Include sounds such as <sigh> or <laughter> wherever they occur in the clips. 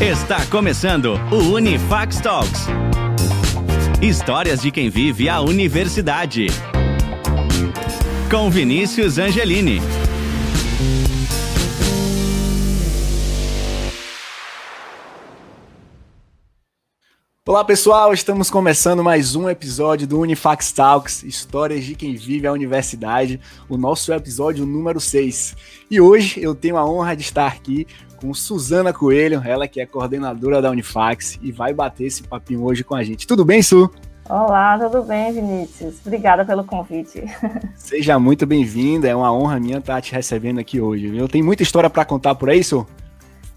Está começando o Unifax Talks. Histórias de quem vive a universidade. Com Vinícius Angelini. Olá pessoal, estamos começando mais um episódio do Unifax Talks, histórias de quem vive a universidade, o nosso episódio número 6. E hoje eu tenho a honra de estar aqui com Suzana Coelho, ela que é coordenadora da Unifax e vai bater esse papinho hoje com a gente. Tudo bem, Su? Olá, tudo bem, Vinícius? Obrigada pelo convite. <laughs> Seja muito bem-vinda, é uma honra minha estar te recebendo aqui hoje. Eu tenho muita história para contar por aí, Su?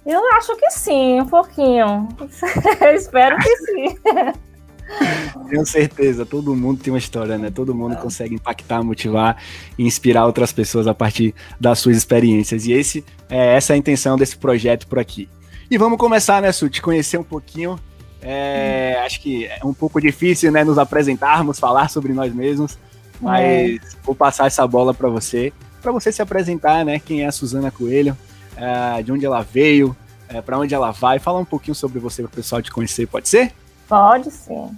Eu acho que sim, um pouquinho. <laughs> espero que sim. <laughs> Tenho certeza, todo mundo tem uma história, né? Todo mundo consegue impactar, motivar e inspirar outras pessoas a partir das suas experiências. E esse, é, essa é a intenção desse projeto por aqui. E vamos começar, né, Su? Te conhecer um pouquinho. É, hum. Acho que é um pouco difícil, né, nos apresentarmos, falar sobre nós mesmos, mas é. vou passar essa bola para você, para você se apresentar, né? Quem é a Suzana Coelho, é, de onde ela veio, é, para onde ela vai. Fala um pouquinho sobre você para o pessoal te conhecer, pode ser? Pode sim.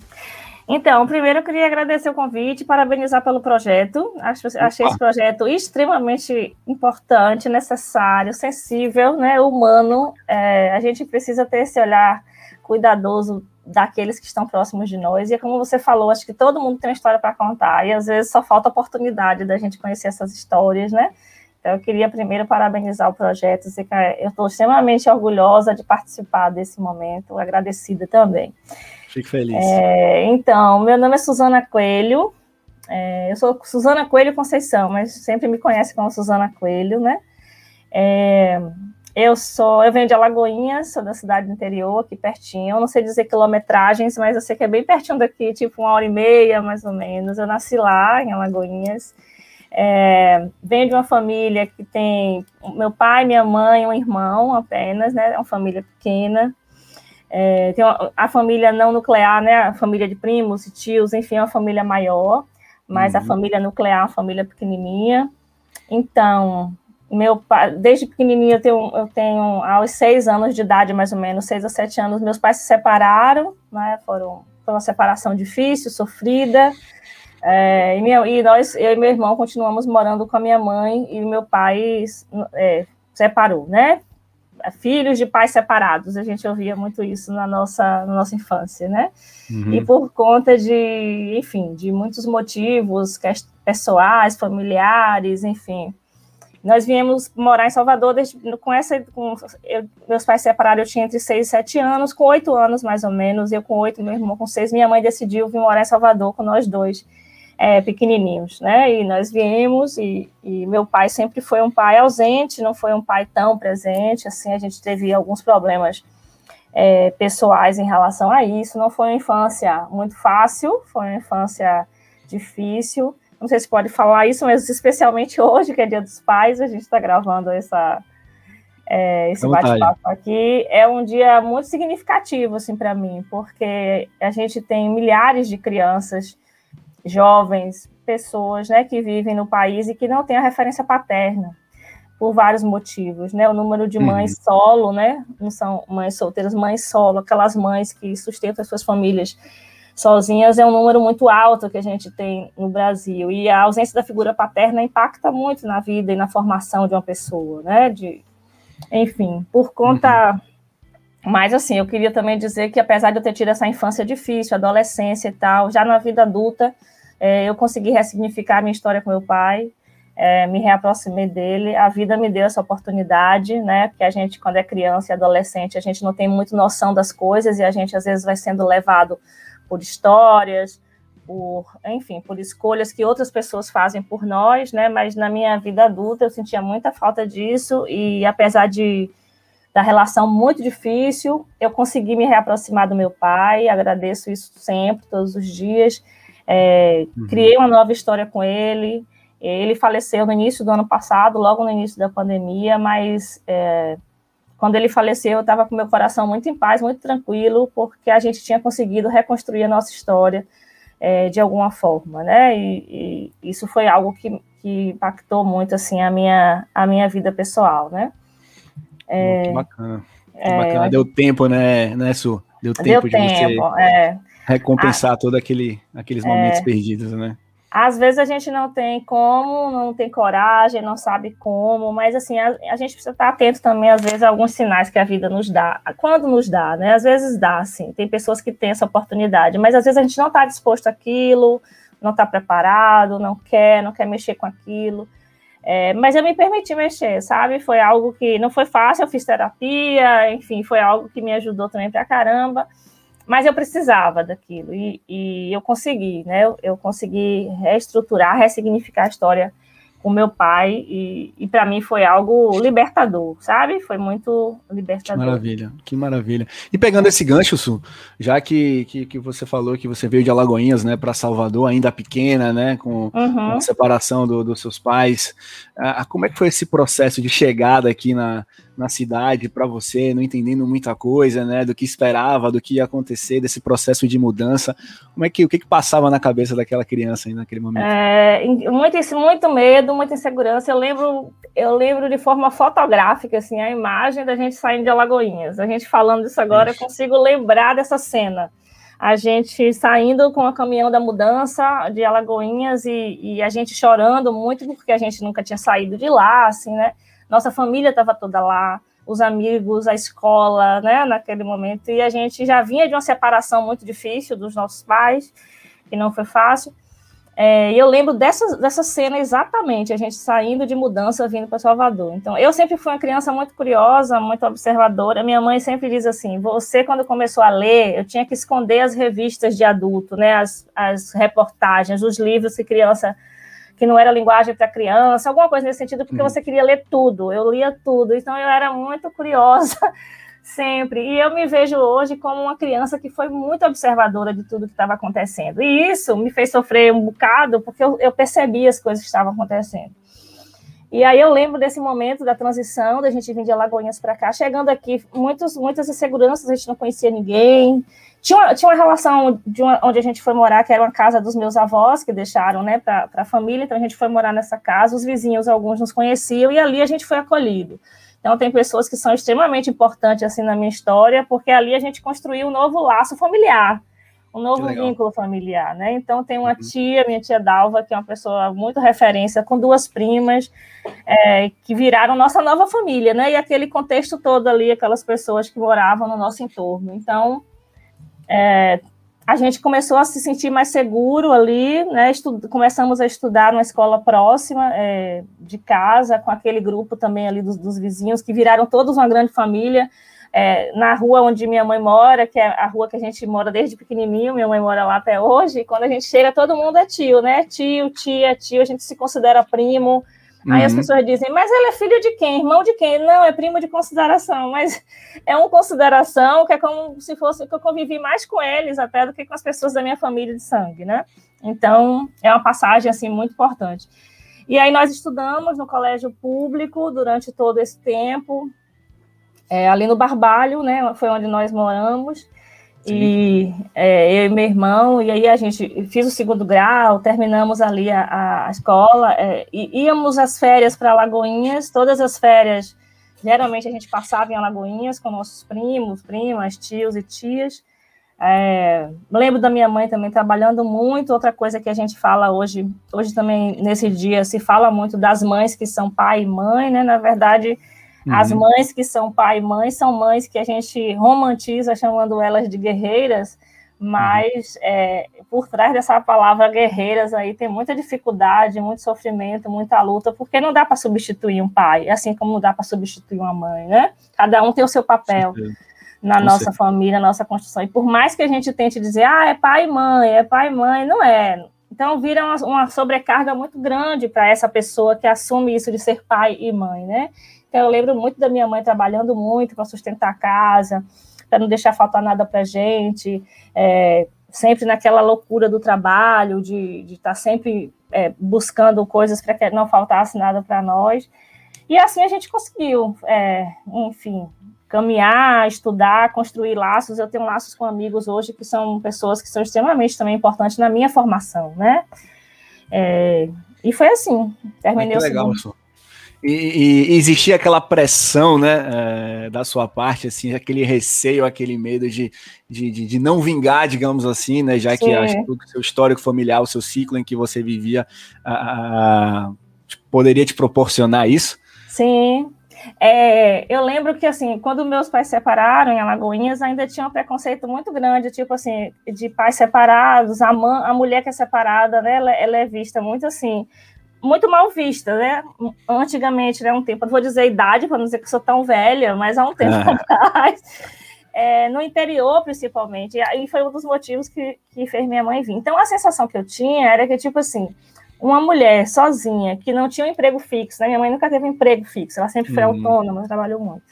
Então, primeiro eu queria agradecer o convite, parabenizar pelo projeto. Acho, achei esse projeto extremamente importante, necessário, sensível, né, humano. É, a gente precisa ter esse olhar cuidadoso daqueles que estão próximos de nós. E é como você falou, acho que todo mundo tem uma história para contar, e às vezes só falta oportunidade da gente conhecer essas histórias, né? Então, eu queria primeiro parabenizar o projeto, eu estou extremamente orgulhosa de participar desse momento, agradecida também. Fico feliz. É, então, meu nome é Suzana Coelho, é, eu sou Suzana Coelho Conceição, mas sempre me conhece como Suzana Coelho, né? É, eu sou, eu venho de Alagoinhas, sou da cidade do interior, aqui pertinho. Eu não sei dizer quilometragens, mas eu sei que é bem pertinho daqui, tipo uma hora e meia, mais ou menos. Eu nasci lá, em Alagoinhas. É, venho de uma família que tem meu pai, minha mãe, um irmão apenas, né? É uma família pequena. É, tem uma, a família não nuclear, né? A família de primos e tios, enfim, é uma família maior, mas uhum. a família nuclear é uma família pequenininha. Então, meu pai, desde pequenininha eu tenho, eu tenho aos seis anos de idade, mais ou menos, seis ou sete anos, meus pais se separaram, né? Foram, foi uma separação difícil, sofrida. É, e, minha, e, nós, eu e meu irmão, continuamos morando com a minha mãe e meu pai é, separou, né? Filhos de pais separados, a gente ouvia muito isso na nossa, na nossa infância, né? Uhum. E por conta de, enfim, de muitos motivos pessoais, familiares, enfim. Nós viemos morar em Salvador desde, com essa. Com, eu, meus pais separaram, eu tinha entre 6 e 7 anos, com 8 anos mais ou menos, eu com 8, meu irmão com 6. Minha mãe decidiu vir morar em Salvador com nós dois é, pequenininhos, né? E nós viemos e, e, meu pai sempre foi um pai ausente, não foi um pai tão presente, assim, a gente teve alguns problemas é, pessoais em relação a isso. Não foi uma infância muito fácil, foi uma infância difícil. Não sei se pode falar isso, mas especialmente <laughs> hoje, que é Dia dos Pais, a gente está gravando essa, é, esse bate-papo aqui. É um dia muito significativo, assim, para mim, porque a gente tem milhares de crianças jovens, pessoas né, que vivem no país e que não têm a referência paterna, por vários motivos, né? O número de mães uhum. solo, né? Não são mães solteiras, mães solo, aquelas mães que sustentam as suas famílias sozinhas é um número muito alto que a gente tem no Brasil. E a ausência da figura paterna impacta muito na vida e na formação de uma pessoa, né? De, enfim, por conta. Uhum. Mas, assim, eu queria também dizer que, apesar de eu ter tido essa infância difícil, adolescência e tal, já na vida adulta, é, eu consegui ressignificar minha história com meu pai, é, me reaproximei dele, a vida me deu essa oportunidade, né, porque a gente, quando é criança e adolescente, a gente não tem muito noção das coisas e a gente, às vezes, vai sendo levado por histórias, por, enfim, por escolhas que outras pessoas fazem por nós, né, mas na minha vida adulta eu sentia muita falta disso e, apesar de da relação muito difícil, eu consegui me reaproximar do meu pai, agradeço isso sempre, todos os dias, é, uhum. Criei uma nova história com ele. Ele faleceu no início do ano passado, logo no início da pandemia, mas é, quando ele faleceu, eu estava com meu coração muito em paz, muito tranquilo, porque a gente tinha conseguido reconstruir a nossa história é, de alguma forma, né? E, e, isso foi algo que, que impactou muito assim a minha a minha vida pessoal, né? É, muito bacana. É, deu tempo, né, né, Su? Deu tempo deu de tempo, você é. recompensar ah, todos aquele, aqueles momentos é. perdidos, né? Às vezes a gente não tem como, não tem coragem, não sabe como, mas assim, a, a, gente precisa estar atento também, às vezes, a alguns sinais que a vida nos dá. Quando nos dá, né? Às vezes dá, assim. Tem pessoas que têm essa oportunidade, mas às vezes a gente não está disposto àquilo, não está preparado, não quer, não quer mexer com aquilo. É, mas eu me permiti mexer, sabe? Foi algo que não foi fácil, eu fiz terapia, enfim, foi algo que me ajudou também pra caramba mas eu precisava daquilo e, e eu consegui, né? Eu, eu, consegui reestruturar, ressignificar a história com meu pai e, e para mim foi algo libertador, sabe? Foi muito libertador. Que maravilha, que maravilha. E pegando esse gancho, Su, já que, que, que você falou que você veio de Alagoinhas, né, para Salvador, ainda pequena, né, com, uhum. com a separação do, dos seus pais, ah, como é que foi esse processo de chegada aqui na, na cidade para você, não entendendo muita coisa, né, do que esperava, do que ia acontecer, desse processo de mudança. Como é que o que, que passava na cabeça daquela criança aí naquele momento? É, muito, muito medo, muita insegurança. Eu lembro, eu lembro de forma fotográfica assim a imagem da gente saindo de Alagoinhas. A gente falando isso agora, Ixi. eu consigo lembrar dessa cena. A gente saindo com o caminhão da mudança de Alagoinhas e, e a gente chorando muito porque a gente nunca tinha saído de lá, assim, né? Nossa família estava toda lá, os amigos, a escola, né, naquele momento, e a gente já vinha de uma separação muito difícil dos nossos pais, que não foi fácil. É, e eu lembro dessa, dessa cena exatamente, a gente saindo de mudança, vindo para Salvador. Então, eu sempre fui uma criança muito curiosa, muito observadora. Minha mãe sempre diz assim: você, quando começou a ler, eu tinha que esconder as revistas de adulto, né, as, as reportagens, os livros que criança que não era linguagem para criança, alguma coisa nesse sentido, porque uhum. você queria ler tudo, eu lia tudo, então eu era muito curiosa <laughs> sempre, e eu me vejo hoje como uma criança que foi muito observadora de tudo que estava acontecendo, e isso me fez sofrer um bocado, porque eu, eu percebi as coisas que estavam acontecendo. E aí eu lembro desse momento da transição, da gente vir de Alagoinhas para cá, chegando aqui, muitos, muitas inseguranças, a gente não conhecia ninguém, tinha uma, tinha uma relação de uma, onde a gente foi morar, que era uma casa dos meus avós, que deixaram né, para a família, então a gente foi morar nessa casa, os vizinhos, alguns nos conheciam, e ali a gente foi acolhido. Então, tem pessoas que são extremamente importantes assim na minha história, porque ali a gente construiu um novo laço familiar, um novo vínculo familiar, né? Então, tem uma uhum. tia, minha tia Dalva, que é uma pessoa muito referência, com duas primas, é, que viraram nossa nova família, né? E aquele contexto todo ali, aquelas pessoas que moravam no nosso entorno. Então, é, a gente começou a se sentir mais seguro ali, né? começamos a estudar numa escola próxima é, de casa, com aquele grupo também ali dos, dos, vizinhos, que viraram todos uma grande família. É, na rua onde minha mãe mora, que é a rua que a gente mora desde pequenininho, minha mãe mora lá até hoje, quando a gente chega, todo mundo é tio, né? Tio, tia, tio, a gente se considera primo, Aí uhum. as pessoas dizem, mas ele é filho de quem? Irmão de quem? Não, é primo de consideração, mas <laughs> é uma consideração que é como se fosse que eu convivi mais com eles até do que com as pessoas da minha família de sangue, né? Então, é uma passagem, assim, muito importante. E aí nós estudamos no colégio público durante todo esse tempo, é, ali no Barbalho, né? Foi onde nós moramos. E é, eu e meu irmão, e aí a gente fiz o segundo grau, terminamos ali a, a escola, é, e íamos às férias para Alagoinhas, todas as férias, geralmente a gente passava em Alagoinhas com nossos primos, primas, tios e tias. É, lembro da minha mãe também trabalhando muito. Outra coisa que a gente fala hoje, hoje também nesse dia se fala muito das mães que são pai e mãe, né? Na verdade, Uhum. As mães que são pai e mãe são mães que a gente romantiza chamando elas de guerreiras, mas uhum. é, por trás dessa palavra guerreiras aí tem muita dificuldade, muito sofrimento, muita luta, porque não dá para substituir um pai, assim como não dá para substituir uma mãe, né? Cada um tem o seu papel na Com nossa certeza. família, na nossa construção. E por mais que a gente tente dizer, ah, é pai e mãe, é pai e mãe, não é. Então vira uma, uma sobrecarga muito grande para essa pessoa que assume isso de ser pai e mãe, né? Então, eu lembro muito da minha mãe trabalhando muito para sustentar a casa, para não deixar faltar nada para a gente, é, sempre naquela loucura do trabalho, de estar tá sempre é, buscando coisas para que não faltasse nada para nós. E assim a gente conseguiu, é, enfim, caminhar, estudar, construir laços. Eu tenho laços com amigos hoje que são pessoas que são extremamente também importantes na minha formação, né? É, e foi assim, terminei o legal, segundo. E, e, existia aquela pressão, né, é, da sua parte, assim, aquele receio, aquele medo de, de, de, de não vingar, digamos assim, né, já Sim. que acho que o seu histórico familiar, o seu ciclo em que você vivia, a, a, poderia te proporcionar isso? Sim. É, eu lembro que, assim, quando meus pais se separaram em Alagoinhas, ainda tinha um preconceito muito grande, tipo assim, de pais separados, a, a mulher que é separada, né, ela, ela é vista muito assim, muito mal vista, né? Antigamente, né, um tempo, não vou dizer idade, para não dizer que sou tão velha, mas há um tempo <laughs> atrás, é, no interior principalmente, e foi um dos motivos que, que fez minha mãe vir. Então, a sensação que eu tinha era que, tipo assim, uma mulher sozinha, que não tinha um emprego fixo, né? minha mãe nunca teve um emprego fixo, ela sempre foi uhum. autônoma, trabalhou muito.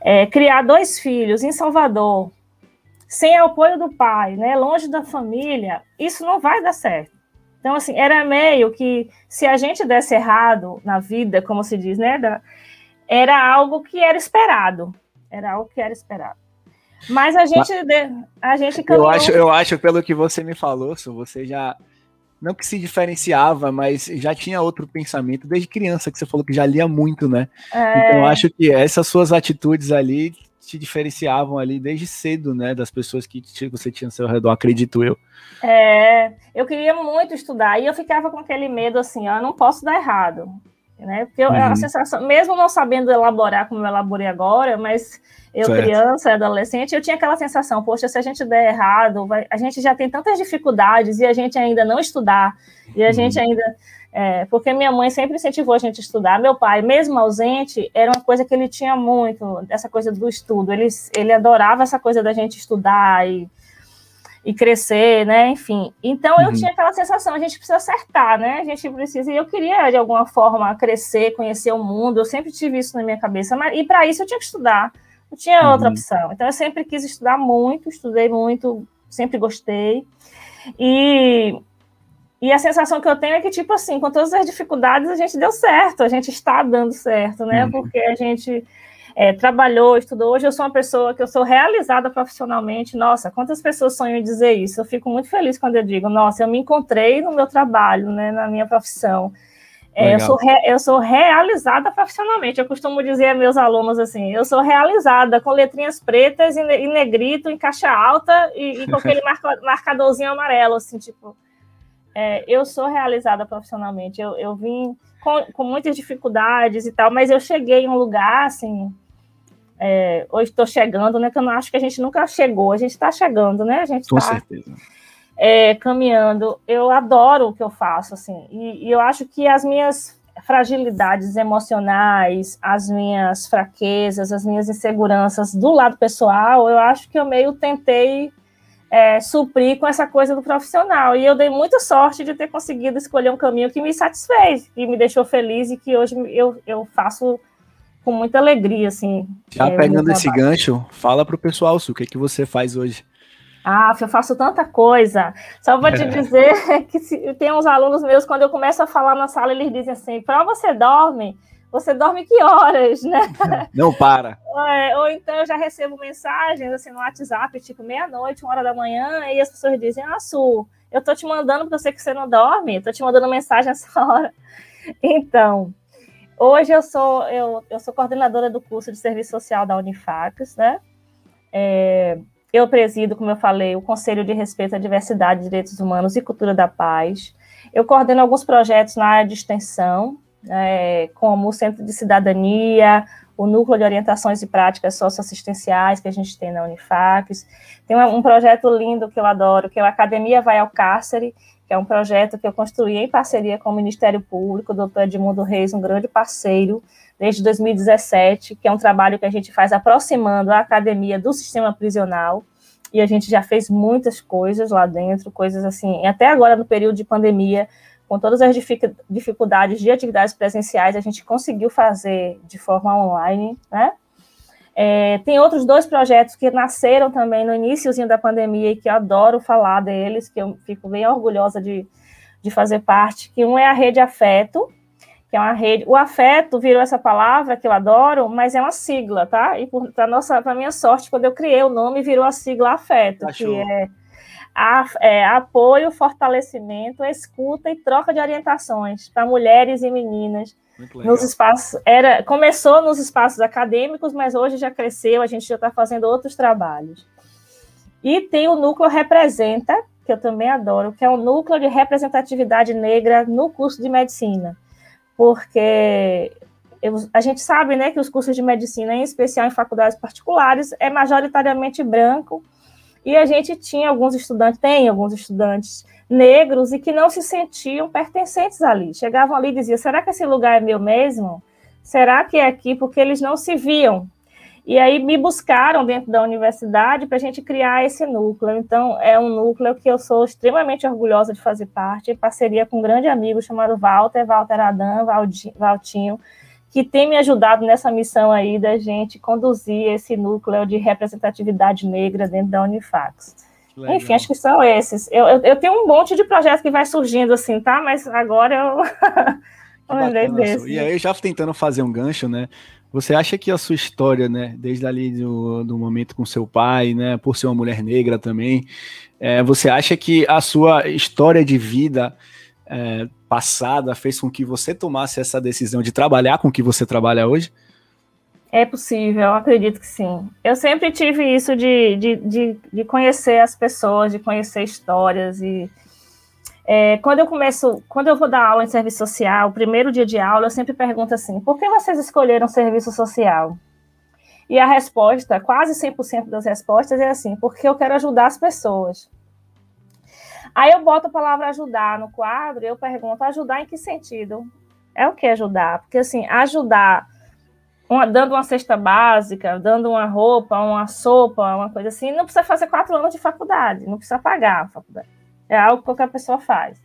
É, criar dois filhos em Salvador, sem apoio do pai, né, longe da família, isso não vai dar certo. Então, assim, era meio que se a gente desse errado na vida, como se diz, né? Era algo que era esperado. Era algo que era esperado. Mas a gente, a gente caminhou... Eu acho, eu acho, pelo que você me falou, você já não que se diferenciava, mas já tinha outro pensamento desde criança, que você falou que já lia muito, né? É... Então eu acho que essas suas atitudes ali te diferenciavam ali desde cedo, né, das pessoas que você tinha ao seu redor, acredito eu. É, eu queria muito estudar e eu ficava com aquele medo assim, ó, eu não posso dar errado, né? Porque eu, uhum. a sensação, mesmo não sabendo elaborar como eu elaborei agora, mas eu certo. criança, adolescente, eu tinha aquela sensação, poxa, se a gente der errado, vai, a gente já tem tantas dificuldades e a gente ainda não estudar e a uhum. gente ainda é, porque minha mãe sempre incentivou a gente a estudar. Meu pai, mesmo ausente, era uma coisa que ele tinha muito, essa coisa do estudo. Ele, ele adorava essa coisa da gente estudar e, e crescer, né? Enfim. Então eu uhum. tinha aquela sensação, a gente precisa acertar, né? A gente precisa. E eu queria, de alguma forma, crescer, conhecer o mundo. Eu sempre tive isso na minha cabeça. Mas, e para isso eu tinha que estudar. Não tinha uhum. outra opção. Então eu sempre quis estudar muito, estudei muito, sempre gostei. E e a sensação que eu tenho é que, tipo assim, com todas as dificuldades, a gente deu certo, a gente está dando certo, né? Uhum. Porque a gente é, trabalhou, estudou. Hoje eu sou uma pessoa que eu sou realizada profissionalmente. Nossa, quantas pessoas sonham em dizer isso? Eu fico muito feliz quando eu digo, nossa, eu me encontrei no meu trabalho, né? Na minha profissão. É, eu, sou re, eu sou realizada profissionalmente. Eu costumo dizer a meus alunos assim: eu sou realizada com letrinhas pretas e, negrito em caixa alta e, e com <laughs> aquele marca, marcadorzinho amarelo, assim, tipo é, eu sou realizada profissionalmente. Eu, eu vim com, com, muitas dificuldades e tal, mas eu cheguei em um lugar, assim. É, hoje estou chegando, né? Que eu não acho que a gente nunca chegou, a gente está chegando, né? A gente com tá, certeza. É, caminhando. Eu adoro o que eu faço, assim, e, e eu acho que as minhas fragilidades emocionais, as minhas fraquezas, as minhas inseguranças do lado pessoal, eu acho que eu meio tentei é, suprir com essa coisa do profissional. E eu dei muita sorte de ter conseguido escolher um caminho que me satisfez, e me deixou feliz e que hoje eu, eu faço com muita alegria, assim. Já é, pegando esse gancho, fala para o pessoal, Su, o que, é que você faz hoje? Ah, eu faço tanta coisa. Só vou te dizer <laughs> que se, tem uns alunos meus, quando eu começo a falar na sala, eles dizem assim, para você dorme? Você dorme que horas, né? <laughs> Não para. É, ou então eu já recebo mensagens assim no WhatsApp, tipo meia-noite, uma hora da manhã, e as pessoas dizem, ah, Su, eu tô te mandando porque eu sei que você não dorme, tô te mandando mensagem essa <laughs> hora. Então, hoje eu sou, eu, eu sou coordenadora do curso de Serviço Social da Unifacs, né? É, eu presido, como eu falei, o Conselho de Respeito à Diversidade, Direitos Humanos e Cultura da Paz. Eu coordeno alguns projetos na área de extensão, é, como o Centro de Cidadania, o Núcleo de Orientações e Práticas Socioassistenciais que a gente tem na Unifacs. Tem um projeto lindo que eu adoro, que é o Academia Vai ao Cárcere, que é um projeto que eu construí em parceria com o Ministério Público, o doutor Edmundo Reis, um grande parceiro, desde 2017, que é um trabalho que a gente faz aproximando a academia do sistema prisional, e a gente já fez muitas coisas lá dentro, coisas assim, até agora no período de pandemia, com todas as dificuldades de atividades presenciais, a gente conseguiu fazer de forma online, né? É, tem outros dois projetos que nasceram também no iníciozinho da pandemia e que eu adoro falar deles, que eu fico bem orgulhosa de, de fazer parte, que um é a Rede Afeto, que é uma rede. O afeto virou essa palavra que eu adoro, mas é uma sigla, tá? E para nossa, para minha sorte, quando eu criei o nome, virou a sigla afeto, Achou. que é a, é, apoio, fortalecimento, escuta e troca de orientações para mulheres e meninas nos espaços era começou nos espaços acadêmicos, mas hoje já cresceu, a gente já está fazendo outros trabalhos. E tem o núcleo representa, que eu também adoro, que é o núcleo de representatividade negra no curso de medicina, porque eu, a gente sabe, né, que os cursos de medicina, em especial em faculdades particulares, é majoritariamente branco. E a gente tinha alguns estudantes, tem alguns estudantes negros e que não se sentiam pertencentes ali. Chegavam ali e diziam: será que esse lugar é meu mesmo? Será que é aqui? Porque eles não se viam. E aí me buscaram dentro da universidade para a gente criar esse núcleo. Então, é um núcleo que eu sou extremamente orgulhosa de fazer parte, em parceria com um grande amigo chamado Walter, Walter Adam, Valtinho, que tem me ajudado nessa missão aí da gente conduzir esse núcleo de representatividade negra dentro da Unifax. Legal. Enfim, acho que são esses. Eu, eu, eu, tenho um monte de projetos que vai surgindo assim, tá? Mas agora eu <laughs> lembrei desse. E aí, já tentando fazer um gancho, né? Você acha que a sua história, né, desde ali do, do momento com seu pai, né, por ser uma mulher negra também, é, você acha que a sua história de vida é, passada fez com que você tomasse essa decisão de trabalhar com o que você trabalha hoje? É possível, acredito que sim. Eu sempre tive isso de, de, de, de conhecer as pessoas, de conhecer histórias e é, quando eu começo, quando eu vou dar aula em serviço social, o primeiro dia de aula, eu sempre pergunto assim: por que vocês escolheram serviço social? E a resposta, quase 100% das respostas é assim: porque eu quero ajudar as pessoas. Aí eu boto a palavra ajudar no quadro e eu pergunto: ajudar em que sentido? É o que ajudar? Porque assim, ajudar uma, dando uma cesta básica, dando uma roupa, uma sopa, uma coisa assim, não precisa fazer quatro anos de faculdade, não precisa pagar a faculdade. É algo que qualquer pessoa faz.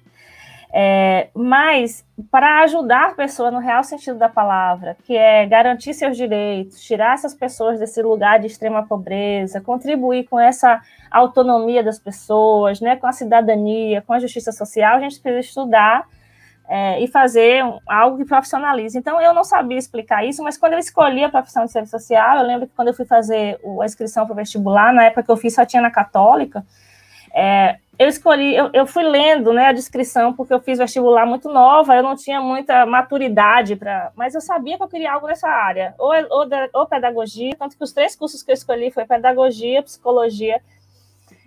É, mas para ajudar a pessoa no real sentido da palavra, que é garantir seus direitos, tirar essas pessoas desse lugar de extrema pobreza, contribuir com essa autonomia das pessoas, né, com a cidadania, com a justiça social, a gente precisa estudar é, e fazer um, algo que profissionalize. Então, eu não sabia explicar isso, mas quando eu escolhi a profissão de serviço social, eu lembro que quando eu fui fazer a inscrição para o vestibular, na época que eu fiz só tinha na Católica, é, eu escolhi, eu, eu, fui lendo né, a descrição, porque eu fiz vestibular muito nova, eu não tinha muita maturidade para. Mas eu sabia que eu queria algo nessa área, ou, ou, ou pedagogia, tanto que os três cursos que eu escolhi foi pedagogia, psicologia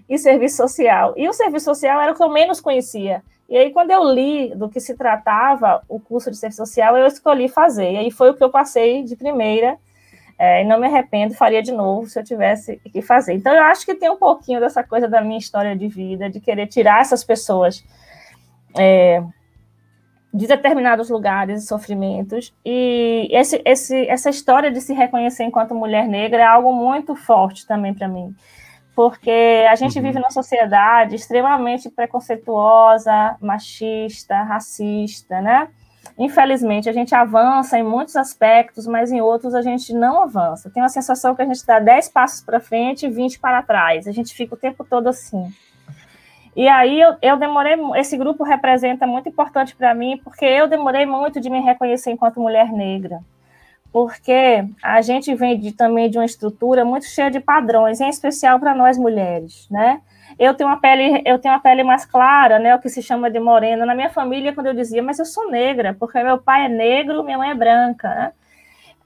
e serviço social. E o serviço social era o que eu menos conhecia. E aí, quando eu li do que se tratava o curso de serviço social, eu escolhi fazer. E aí foi o que eu passei de primeira, é, e não me arrependo, faria de novo se eu tivesse que fazer. Então, eu acho que tem um pouquinho dessa coisa da minha história de vida, de querer tirar essas pessoas é, de determinados lugares e sofrimentos. E esse, esse, essa história de se reconhecer enquanto mulher negra é algo muito forte também para mim porque a gente uhum. vive numa sociedade extremamente preconceituosa, machista, racista, né? Infelizmente, a gente avança em muitos aspectos, mas em outros a gente não avança. Tem uma sensação que a gente dá 10 passos para frente e 20 para trás. A gente fica o tempo todo assim. E aí eu, eu demorei, esse grupo representa muito importante para mim, porque eu demorei muito de me reconhecer enquanto mulher negra porque a gente vem de, também de uma estrutura muito cheia de padrões, em especial para nós mulheres, né? Eu tenho uma pele, eu tenho uma pele mais clara, né, o que se chama de morena. Na minha família, quando eu dizia, mas eu sou negra, porque meu pai é negro, minha mãe é branca, né?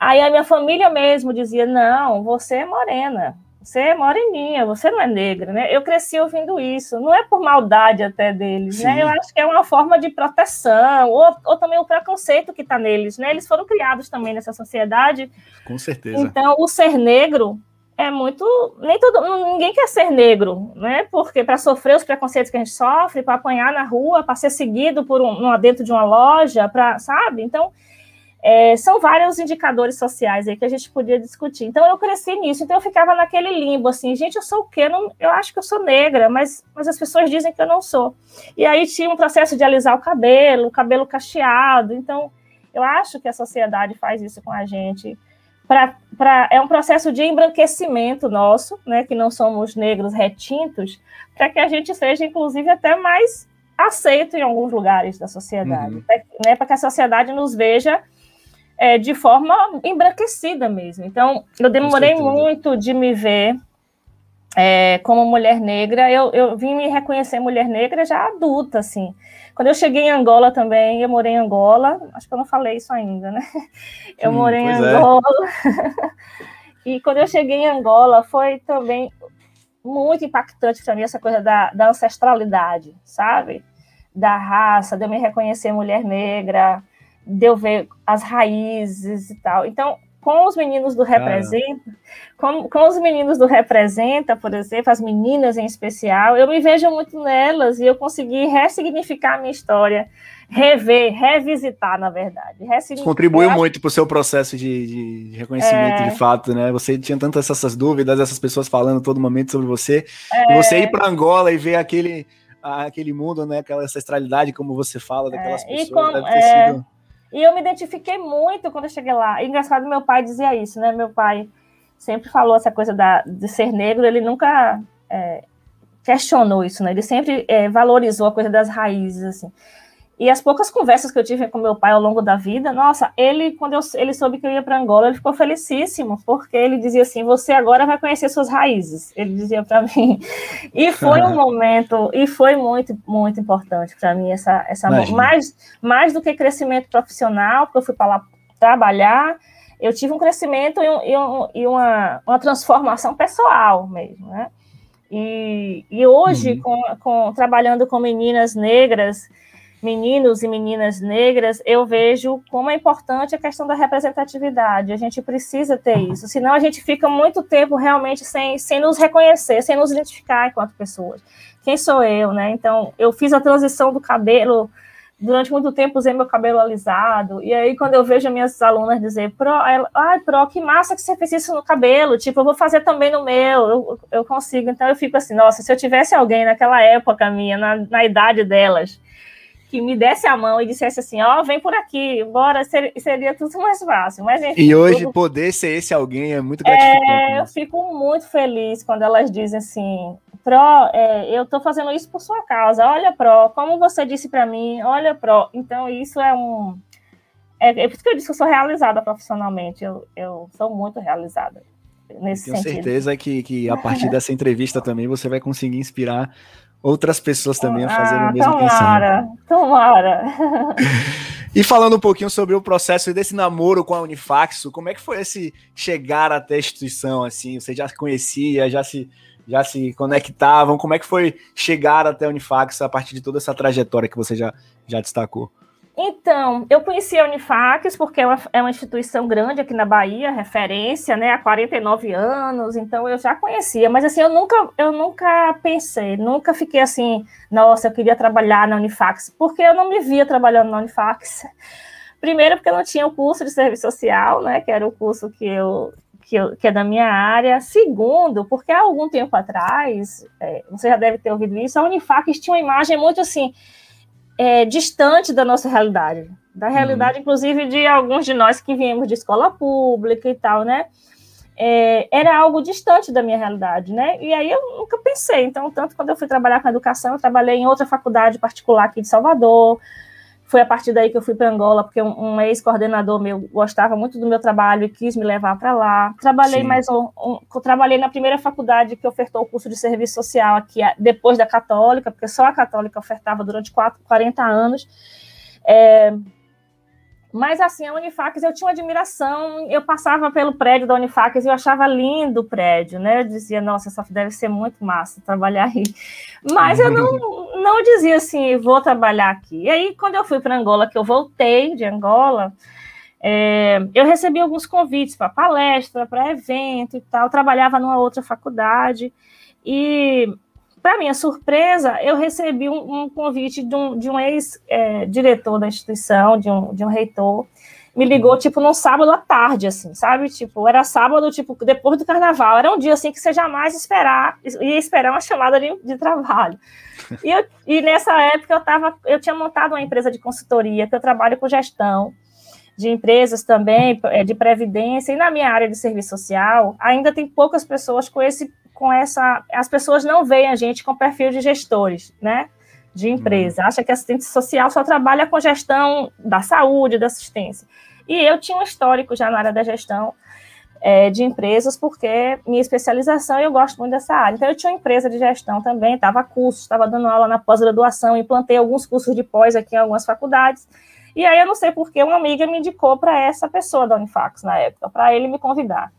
Aí a minha família mesmo dizia, não, você é morena, você é moreninha, você não é negra, né? Eu cresci ouvindo isso, não é por maldade até deles, né? Sim. né? Eu acho que é uma forma de proteção, ou, ou também o preconceito que está neles, né? Eles foram criados também nessa sociedade. Com certeza. Então, o ser negro é muito. Nem todo. Ninguém quer ser negro, né? Porque para sofrer os preconceitos que a gente sofre, para apanhar na rua, para ser seguido por um, dentro de uma loja, para, sabe? Então é, são vários indicadores sociais aí que a gente podia discutir. Então eu cresci nisso, então eu ficava naquele limbo assim, gente, eu sou o quê? Não, eu acho que eu sou negra, mas, mas as pessoas dizem que eu não sou. E aí tinha um processo de alisar o cabelo, o cabelo cacheado. Então eu acho que a sociedade faz isso com a gente. Pra, pra, é um processo de embranquecimento nosso, né, que não somos negros retintos, para que a gente seja, inclusive, até mais aceito em alguns lugares da sociedade, uhum. né, para que a sociedade nos veja é, de forma embranquecida mesmo. Então, eu demorei muito de me ver é, como mulher negra. Eu, eu vim me reconhecer mulher negra já adulta, assim. Quando eu cheguei em Angola também, eu morei em Angola, acho que eu não falei isso ainda, né? <laughs> Eu hum, morei em é. Angola. É. <laughs> e quando eu cheguei em Angola, foi também muito impactante para mim essa coisa da, da ancestralidade, sabe? Da raça, de eu me reconhecer mulher negra, de eu ver as raízes e tal. Então, com os meninos do Representa, com, com os meninos do Representa, por exemplo, as meninas em especial, eu me vejo muito nelas e eu consegui ressignificar a minha história, rever, revisitar, na verdade. Contribuiu muito para o seu processo de, de reconhecimento é... de fato, né? Você tinha tantas essas dúvidas, essas pessoas falando todo momento sobre você, é... e você ir para Angola e ver aquele, aquele mundo, né? Aquela ancestralidade, como você fala, daquelas é... pessoas, com, deve ter é, sido e eu me identifiquei muito quando eu cheguei lá. E, engraçado, meu pai dizia isso, né? Meu pai sempre falou essa coisa da, de ser negro, ele nunca é, questionou isso, né? Ele sempre é, valorizou a coisa das raízes, assim. E as poucas conversas que eu tive com meu pai ao longo da vida, nossa, ele, quando eu, ele soube que eu ia para Angola, ele ficou felicíssimo, porque ele dizia assim: você agora vai conhecer suas raízes. Ele dizia para <laughs> mim. E foi um <laughs> momento, e foi muito, muito importante para mim, essa, essa mais, mais do que crescimento profissional, porque eu fui para lá trabalhar, eu tive um crescimento e, um, e, um, e uma, uma transformação pessoal mesmo, né? E, e hoje, uhum. com, com, trabalhando com meninas negras, meninos e meninas negras, eu vejo como é importante a questão da representatividade. A gente precisa ter isso, senão a gente fica muito tempo realmente sem, sem nos reconhecer, sem nos identificar enquanto pessoas. Quem sou eu, né? Então, eu fiz a transição do cabelo. Durante muito tempo usei meu cabelo alisado, e aí quando eu vejo minhas alunas dizer, Pro, ai, Pro, que massa que você fez isso no cabelo, tipo, eu vou fazer também no meu, eu, eu consigo. Então eu fico assim, nossa, se eu tivesse alguém naquela época minha, na, na idade delas, que me desse a mão e dissesse assim, ó, oh, vem por aqui, bora, seria, seria tudo mais fácil. Mas, enfim, e hoje tudo... poder ser esse alguém é muito gratificante. É, né? eu fico muito feliz quando elas dizem assim, Pro, é, eu estou fazendo isso por sua causa, olha, Pro, como você disse para mim, olha, Pro. Então, isso é um... É, é por isso que eu disse que eu sou realizada profissionalmente, eu, eu sou muito realizada. Nesse Tenho sentido. certeza que, que a partir dessa entrevista também você vai conseguir inspirar outras pessoas também a fazerem ah, o mesmo tomara, Tomara, E falando um pouquinho sobre o processo desse namoro com a Unifaxo, como é que foi esse chegar até a instituição, assim? Você já se conhecia, já se, já se conectavam? Como é que foi chegar até a Unifaxo a partir de toda essa trajetória que você já, já destacou? Então, eu conheci a Unifax porque é uma, instituição grande aqui na Bahia, referência, né, há 49 anos, então eu já conhecia, mas assim, eu nunca, eu nunca pensei, nunca fiquei assim, nossa, eu queria trabalhar na Unifax, porque eu não me via trabalhando na Unifax. Primeiro, porque eu não tinha o curso de serviço social, né, que era o curso que eu, que, eu, que é da minha área. Segundo, porque há algum tempo atrás, é, você já deve ter ouvido isso, a Unifax tinha uma imagem muito assim, é, distante da nossa realidade, da realidade, uhum. inclusive, de alguns de nós que viemos de escola pública e tal, né? É, era algo distante da minha realidade, né? E aí eu nunca pensei. Então, tanto quando eu fui trabalhar com educação, eu trabalhei em outra faculdade particular aqui de Salvador, foi a partir daí que eu fui para Angola, porque um, um ex-coordenador meu gostava muito do meu trabalho e quis me levar para lá. Trabalhei Sim. mais um, um, trabalhei na primeira faculdade que ofertou o curso de serviço social aqui, depois da Católica, porque só a Católica ofertava durante quatro, 40 anos. É, mas assim, a Unifax eu tinha uma admiração, eu passava pelo prédio da Unifax e eu achava lindo o prédio, né? Eu dizia, nossa, só deve ser muito massa trabalhar aí. Mas eu não, <laughs> não dizia assim, vou trabalhar aqui. E aí, quando eu fui para Angola, que eu voltei de Angola, é, eu recebi alguns convites para palestra, para evento e tal. Eu trabalhava numa outra faculdade e para minha surpresa, eu recebi um, um convite de um, de um ex-diretor é, da instituição, de um, de um reitor, me ligou, uhum. tipo, num sábado à tarde, assim, sabe? Tipo, era sábado, tipo, depois do carnaval. Era um dia, assim, que você jamais esperar, ia esperar uma chamada de, de trabalho. <laughs> E, eu, e nessa época, eu, tava, eu tinha montado uma empresa de consultoria, que eu trabalho com gestão de empresas também, é, de previdência, e na minha área de serviço social, ainda tem poucas pessoas com esse com essa. As pessoas não veem a gente com perfil de gestores, né? De empresa. Uhum. Acha que assistente social só trabalha com gestão da saúde, da assistência. E eu tinha um histórico já na área da gestão. é, de empresas, porque minha especialização eu gosto muito dessa área. Então, eu tinha uma empresa de gestão também, estava curso, estava dando aula na pós-graduação, implantei alguns cursos de pós aqui em algumas faculdades. E aí, eu não sei por que uma amiga me indicou para essa pessoa da Unifax na época, para ele me convidar.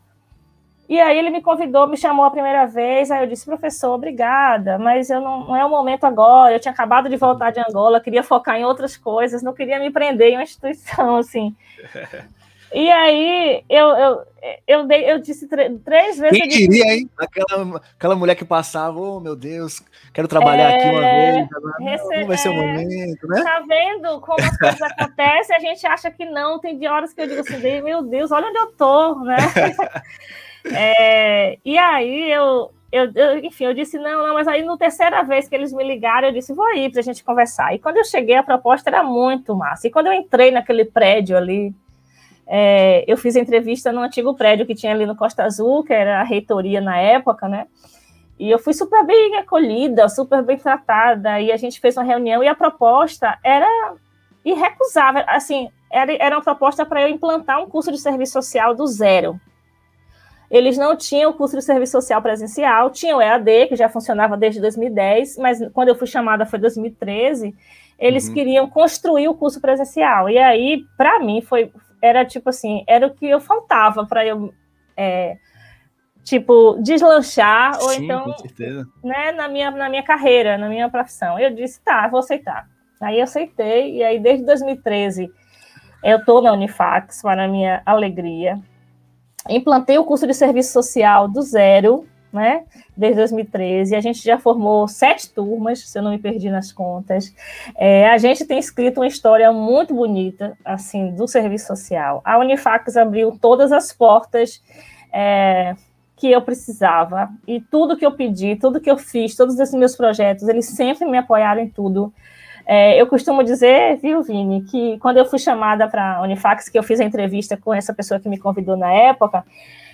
E aí ele me convidou, me chamou a primeira vez, aí eu disse, professor, obrigada, mas eu não, não é o momento agora, eu tinha acabado de voltar de Angola, queria focar em outras coisas, não queria me prender em uma instituição, assim. <laughs> E aí eu, eu, eu, dei, eu disse três vezes. Quem diria, hein? Aquela, aquela mulher que passava, oh meu Deus, quero trabalhar é, aqui uma é, vez, rece... não vai ser o momento, né? Tá vendo como as coisas acontecem? A gente acha que não, tem de horas que eu digo assim, meu Deus, olha onde eu tô, né? <laughs> É, e aí eu, eu, eu, enfim, eu disse, não, não, mas aí no terceira vez que eles me ligaram, eu disse, vou aí pra gente conversar. E quando eu cheguei, a proposta era muito massa. E quando eu entrei naquele prédio ali, é, eu fiz a entrevista no antigo prédio que tinha ali no Costa Azul, que era a reitoria na época, né? E eu fui super bem acolhida, super bem tratada, e a gente fez uma reunião, e a proposta era irrecusável, assim, era, era uma proposta para eu implantar um curso de serviço social do zero. Eles não tinham o curso de serviço social presencial, tinham o EAD, que já funcionava desde 2010, mas quando eu fui chamada foi 2013, eles uhum. queriam construir o curso presencial. E aí, para mim, foi era tipo assim, era o que eu faltava para eu é, tipo deslanchar Sim, ou então né, na minha na minha carreira, na minha profissão. Eu disse, tá, vou aceitar. Aí eu aceitei e aí desde 2013 eu estou na Unifax, para minha alegria implantei o curso de serviço social do zero, né? Desde 2013. A gente já formou sete turmas, se eu não me perdi nas contas. É, a gente tem escrito uma história muito bonita, assim, do serviço social. A Unifax abriu todas as portas. É, que eu precisava e tudo que eu pedi, tudo que eu fiz, todos esses meus projetos, eles sempre me apoiaram em tudo. É, eu costumo dizer, viu, Vini, que quando eu fui chamada para a Unifax, que eu fiz a entrevista com essa pessoa que me convidou na época,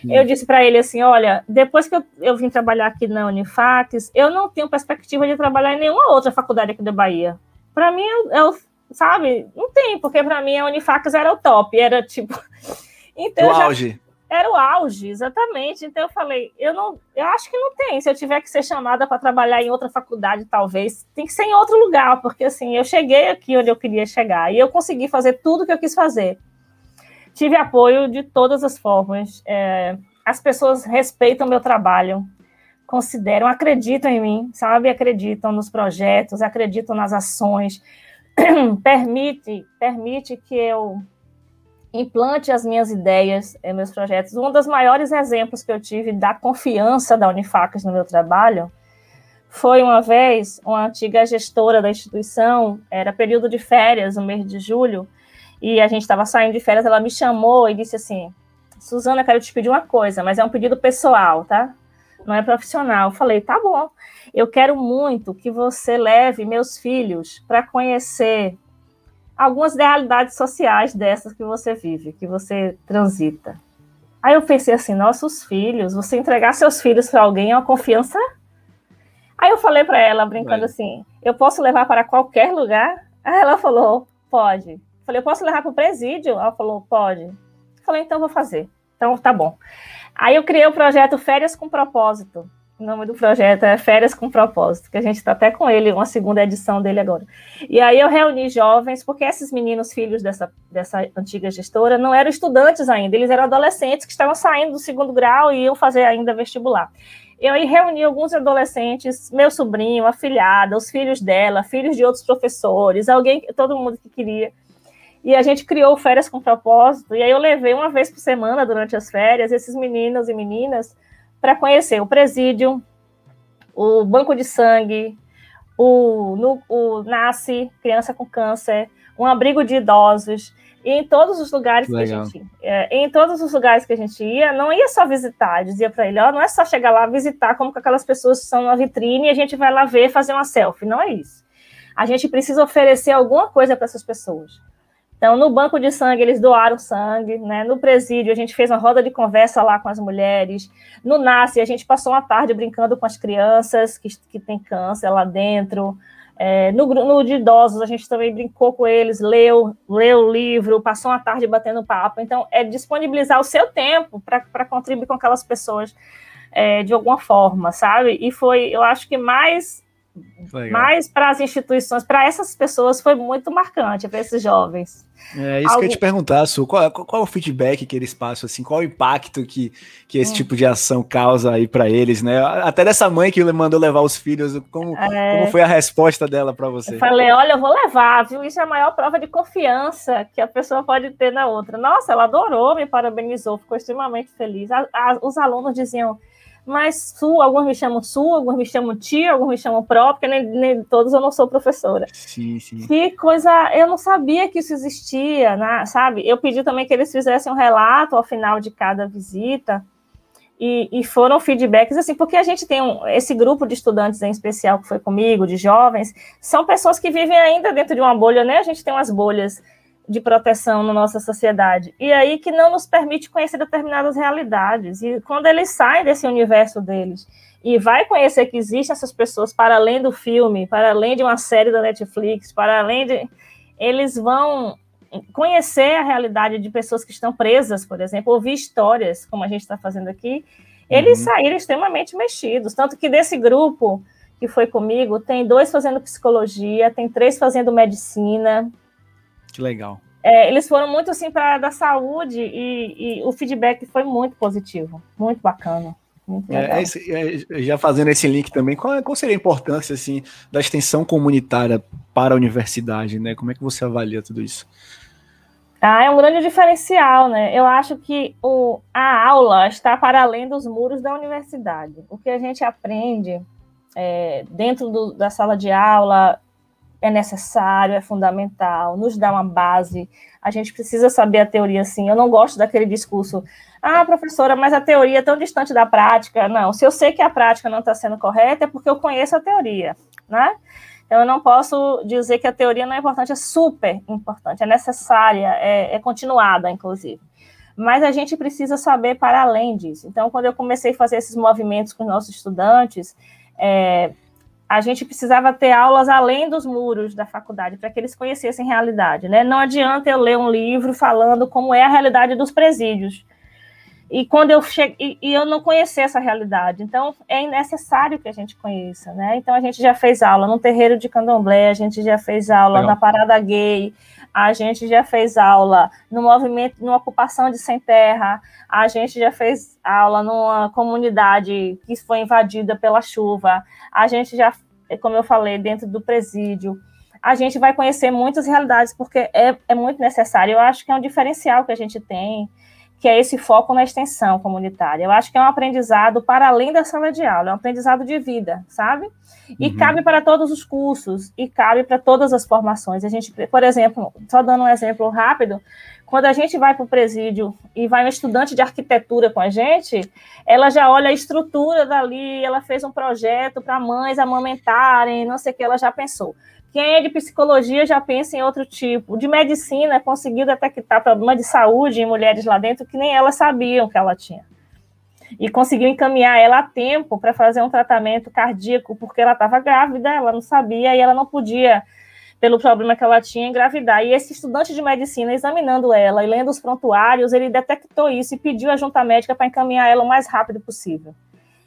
hum. eu disse para ele assim: olha, depois que eu, eu, vim trabalhar aqui na Unifax, eu não tenho perspectiva de trabalhar em nenhuma outra faculdade aqui da Bahia. Para mim, eu, sabe, não tem, porque para mim a Unifax era o top, era tipo. <laughs> Então, o auge. Era o auge, exatamente. Então eu falei, eu não, eu acho que não tem. Se eu tiver que ser chamada para trabalhar em outra faculdade, talvez, tem que ser em outro lugar, porque assim, eu cheguei aqui onde eu queria chegar e eu consegui fazer tudo que eu quis fazer. Tive apoio de todas as formas. É, as pessoas respeitam meu trabalho, consideram, acreditam em mim, sabe? Acreditam nos projetos, acreditam nas ações. <clears throat> permite, permite que eu implante as minhas ideias, eh, meus projetos. Um dos maiores exemplos que eu tive da confiança da Unifacs no meu trabalho foi uma vez uma antiga gestora da instituição, era período de férias, no mês de julho, e a gente estava saindo de férias, ela me chamou e disse assim: Suzana, quero te pedir uma coisa, mas é um pedido pessoal, tá? Não é profissional. Eu falei: tá bom. Eu quero muito que você leve meus filhos para conhecer algumas realidades sociais dessas que você vive, que você transita. Aí eu pensei assim, nossos filhos, você entregar seus filhos para alguém é uma confiança. Aí eu falei para ela, brincando assim, eu posso levar para qualquer lugar? Aí ela falou, pode. falei, eu posso levar para o presídio? Ela falou, pode. falei, então vou fazer. Então tá bom. Aí eu criei o projeto Férias com Propósito, o nome do projeto é Férias com Propósito, que a gente está até com ele, uma segunda edição dele agora. E aí eu reuni jovens, porque esses meninos, filhos dessa, dessa antiga gestora, não eram estudantes ainda, eles eram adolescentes que estavam saindo do segundo grau e iam fazer ainda vestibular. Eu aí reuni alguns adolescentes, meu sobrinho, afilhada, os filhos dela, filhos de outros professores, alguém, todo mundo que queria. E a gente criou Férias com Propósito, e aí eu levei uma vez por semana, durante as férias, esses meninos e meninas para conhecer o presídio, o banco de sangue, o, no, o NASCE, criança com câncer, um abrigo de idosos. E em todos os lugares Legal. que a gente é, em todos os lugares que a gente ia, não ia só visitar, dizia para ele, ó, não é só chegar lá visitar como que aquelas pessoas estão na vitrine e a gente vai lá ver, fazer uma selfie, não é isso. A gente precisa oferecer alguma coisa para essas pessoas. Então, no banco de sangue, eles doaram sangue, né? No presídio, a gente fez uma roda de conversa lá com as mulheres. No NASCE, a gente passou uma tarde brincando com as crianças que, que têm câncer lá dentro. É, no, no de idosos, a gente também brincou com eles, leu, leu o livro, passou uma tarde batendo papo. Então, é disponibilizar o seu tempo para contribuir com aquelas pessoas é, de alguma forma, sabe? E foi, eu acho que mais Legal. Mas para as instituições, para essas pessoas, foi muito marcante, para esses jovens. É isso Algo... que eu te perguntar, Su. Qual, qual, o feedback que eles passam, assim? Qual o impacto que, que esse hum. tipo de ação causa aí para eles, né? Até dessa mãe que mandou levar os filhos, como, é... como foi a resposta dela para você? Eu falei, olha, eu vou levar, viu? Isso é a maior prova de confiança que a pessoa pode ter na outra. Nossa, ela adorou, me parabenizou, ficou extremamente feliz. A, a, os alunos diziam mas Su, alguns me chamam Su, alguns me chamam tia, alguns me chamam Pró, porque nem, nem todos eu não sou professora. Sim, sim. Que coisa, eu não sabia que isso existia, né, sabe? Eu pedi também que eles fizessem um relato ao final de cada visita, e, e foram feedbacks assim, porque a gente tem um, esse grupo de estudantes em especial que foi comigo, de jovens, são pessoas que vivem ainda dentro de uma bolha, né? A gente tem umas bolhas de proteção na nossa sociedade. E aí que não nos permite conhecer determinadas realidades. E quando eles saem desse universo deles e vai conhecer que existem essas pessoas para além do filme, para além de uma série da Netflix, para além de eles vão conhecer a realidade de pessoas que estão presas, por exemplo, ouvir histórias, como a gente está fazendo aqui, eles uhum. saíram extremamente mexidos. Tanto que desse grupo que foi comigo, tem dois fazendo psicologia, tem três fazendo medicina, que legal. É, eles foram muito assim para a da saúde e, e, o feedback foi muito positivo, muito bacana. Muito é, é, já fazendo esse link também, qual, qual, seria a importância assim da extensão comunitária para a universidade, né? Como é que você avalia tudo isso? Ah, é um grande diferencial, né? Eu acho que o, a aula está para além dos muros da universidade. O que a gente aprende é, dentro do, da sala de aula, é necessário, é fundamental, nos dá uma base. A gente precisa saber a teoria, sim. Eu não gosto daquele discurso, ah, professora, mas a teoria é tão distante da prática. Não, se eu sei que a prática não está sendo correta, é porque eu conheço a teoria, né? Então, eu não posso dizer que a teoria não é importante, é super importante, é necessária, é, é continuada, inclusive. Mas a gente precisa saber para além disso. Então, quando eu comecei a fazer esses movimentos com os nossos estudantes, é, a gente precisava ter aulas além dos muros da faculdade, para que eles conhecessem realidade. Né? Não adianta eu ler um livro falando como é a realidade dos presídios. E quando eu cheguei, e, eu não conhecer essa realidade. Então, é necessário que a gente conheça, né? Então, a gente já fez aula no terreiro de candomblé, a gente já fez aula Legal. na parada gay, a gente já fez aula no movimento, numa ocupação de sem terra, a gente já fez aula numa comunidade que foi invadida pela chuva, a gente já, como eu falei, dentro do presídio. A gente vai conhecer muitas realidades, porque é, é muito necessário. Eu acho que é um diferencial que a gente tem que é esse foco na extensão comunitária. Eu acho que é um aprendizado para além da sala de aula, é um aprendizado de vida, sabe? E uhum. cabe para todos os cursos, e cabe para todas as formações. A gente, por exemplo, só dando um exemplo rápido, quando a gente vai para o presídio e vai um estudante de arquitetura com a gente, ela já olha a estrutura dali, ela fez um projeto para mães amamentarem, não sei o que, ela já pensou. Quem é de psicologia já pensa em outro tipo. De medicina, conseguiu detectar problema de saúde em mulheres lá dentro que nem elas sabiam que ela tinha. E conseguiu encaminhar ela a tempo para fazer um tratamento cardíaco, porque ela estava grávida, ela não sabia e ela não podia, pelo problema que ela tinha, engravidar. E esse estudante de medicina, examinando ela e lendo os prontuários, ele detectou isso e pediu a junta médica para encaminhar ela o mais rápido possível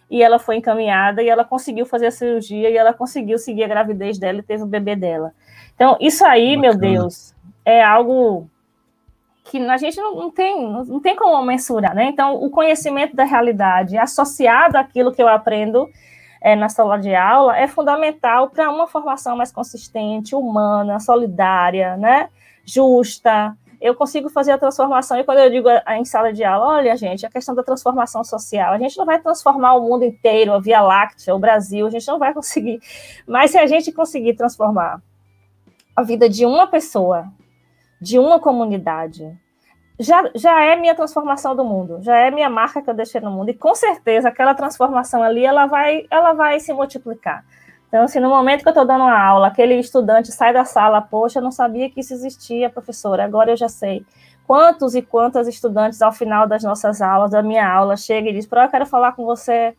e ela foi encaminhada e ela conseguiu fazer a cirurgia e ela conseguiu seguir a gravidez dela e teve o bebê dela. Então, isso aí, Bacana. meu Deus, é algo que a gente não, não, tem, não tem como mensurar, né? Então, o conhecimento da realidade associado àquilo que eu aprendo é, na sala de aula é fundamental para uma formação mais consistente, humana, solidária, né? Justa, eu consigo fazer a transformação. E quando eu digo em sala de aula, olha, gente, a questão da transformação social, a gente não vai transformar o mundo inteiro, a Via Láctea, o Brasil, a gente não vai <laughs> conseguir. Mas se a gente conseguir transformar a vida de uma pessoa, de uma comunidade, já, já é minha transformação do mundo, já é minha marca que eu deixei no mundo. E com certeza aquela transformação ali, ela vai, ela vai se multiplicar. Então, assim, no momento que eu estou dando uma aula, aquele estudante sai da sala, poxa, eu não sabia que isso existia, professora, agora eu já sei. Quantos e quantas estudantes, ao final das nossas aulas, da minha aula, chegam e dizem, eu quero falar com você.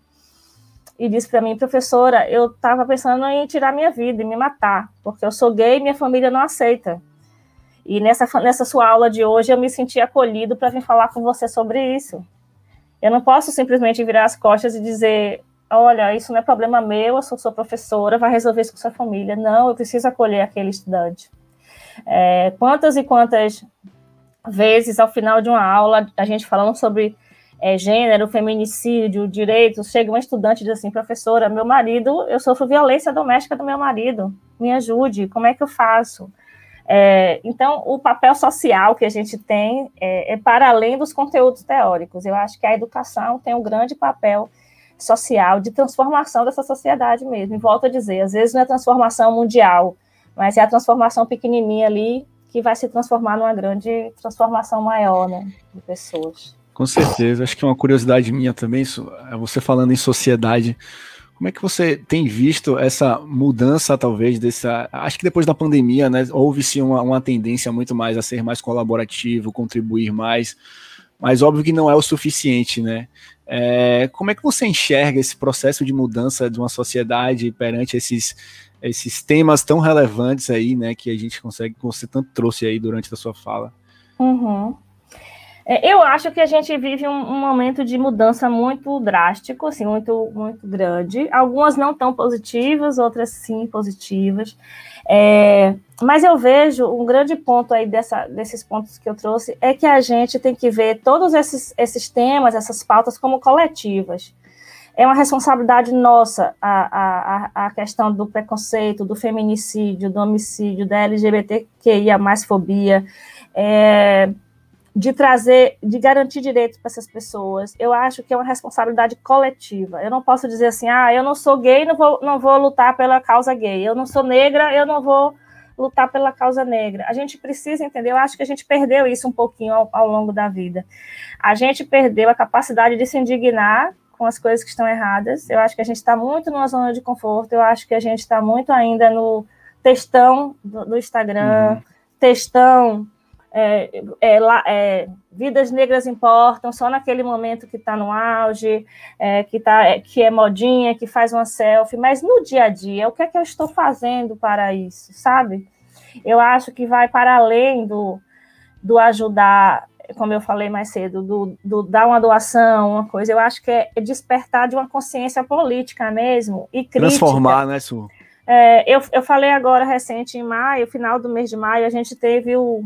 e disse para mim, professora, eu estava pensando em tirar minha vida e me matar, porque eu sou gay e minha família não aceita. E nessa, nessa sua aula de hoje eu me senti acolhido para vir falar com você sobre isso. Eu não posso simplesmente virar as costas e dizer, olha, isso não é problema meu, eu sou sua professora, vai resolver isso com sua família. Não, eu preciso acolher aquele estudante. É, quantas e quantas vezes, ao final de uma aula, a gente falando sobre é, gênero, feminicídio, direitos, chega um estudante e diz assim, professora, meu marido, eu sofro violência doméstica do meu marido, me ajude, como é que eu faço? É, então, o papel social que a gente tem é, é, para além dos conteúdos teóricos. Eu acho que a educação tem um grande papel social de transformação dessa sociedade mesmo. E volto a dizer, às vezes não é transformação mundial, mas é a transformação pequenininha ali que vai se transformar numa grande transformação maior, né, de pessoas. Com certeza, acho que uma curiosidade minha também, é você falando em sociedade, como é que você tem visto essa mudança, talvez, dessa. Acho que depois da pandemia, né, houve-se uma, uma tendência muito mais a ser mais colaborativo, contribuir mais, mas óbvio que não é o suficiente, né? É, como é que você enxerga esse processo de mudança de uma sociedade perante esses, esses temas tão relevantes aí, né, que a gente consegue, que você tanto trouxe aí durante a sua fala? Uhum. É, eu acho que a gente vive um, um, momento de mudança muito drástico, assim, muito, muito grande. Algumas não tão positivas, outras sim positivas. É, mas eu vejo um grande ponto aí dessa, desses pontos que eu trouxe é que a gente tem que ver todos esses, esses temas, essas pautas como coletivas. É uma responsabilidade nossa a, a, a questão do preconceito, do feminicídio, do homicídio, da LGBTQIA mais fobia. É, de trazer, de garantir direitos para essas pessoas. Eu acho que é uma responsabilidade coletiva. Eu não posso dizer assim, ah, eu não sou gay, não vou, não vou lutar pela causa gay. Eu não sou negra, eu não vou lutar pela causa negra. A gente precisa entender, eu acho que a gente perdeu isso um pouquinho ao, ao longo da vida. A gente perdeu a capacidade de se indignar com as coisas que estão erradas. Eu acho que a gente está muito numa zona de conforto, eu acho que a gente está muito ainda no textão do, do Instagram, uhum. textão é, é, é, vidas negras importam só naquele momento que está no auge, é, que, tá, é, que é modinha, que faz uma selfie, mas no dia a dia, o que é que eu estou fazendo para isso, sabe? Eu acho que vai para além do, do ajudar, como eu falei mais cedo, do, do dar uma doação, uma coisa, eu acho que é despertar de uma consciência política mesmo e crítica. Transformar, né, Su? É, eu, eu falei agora recente, em maio, final do mês de maio, a gente teve o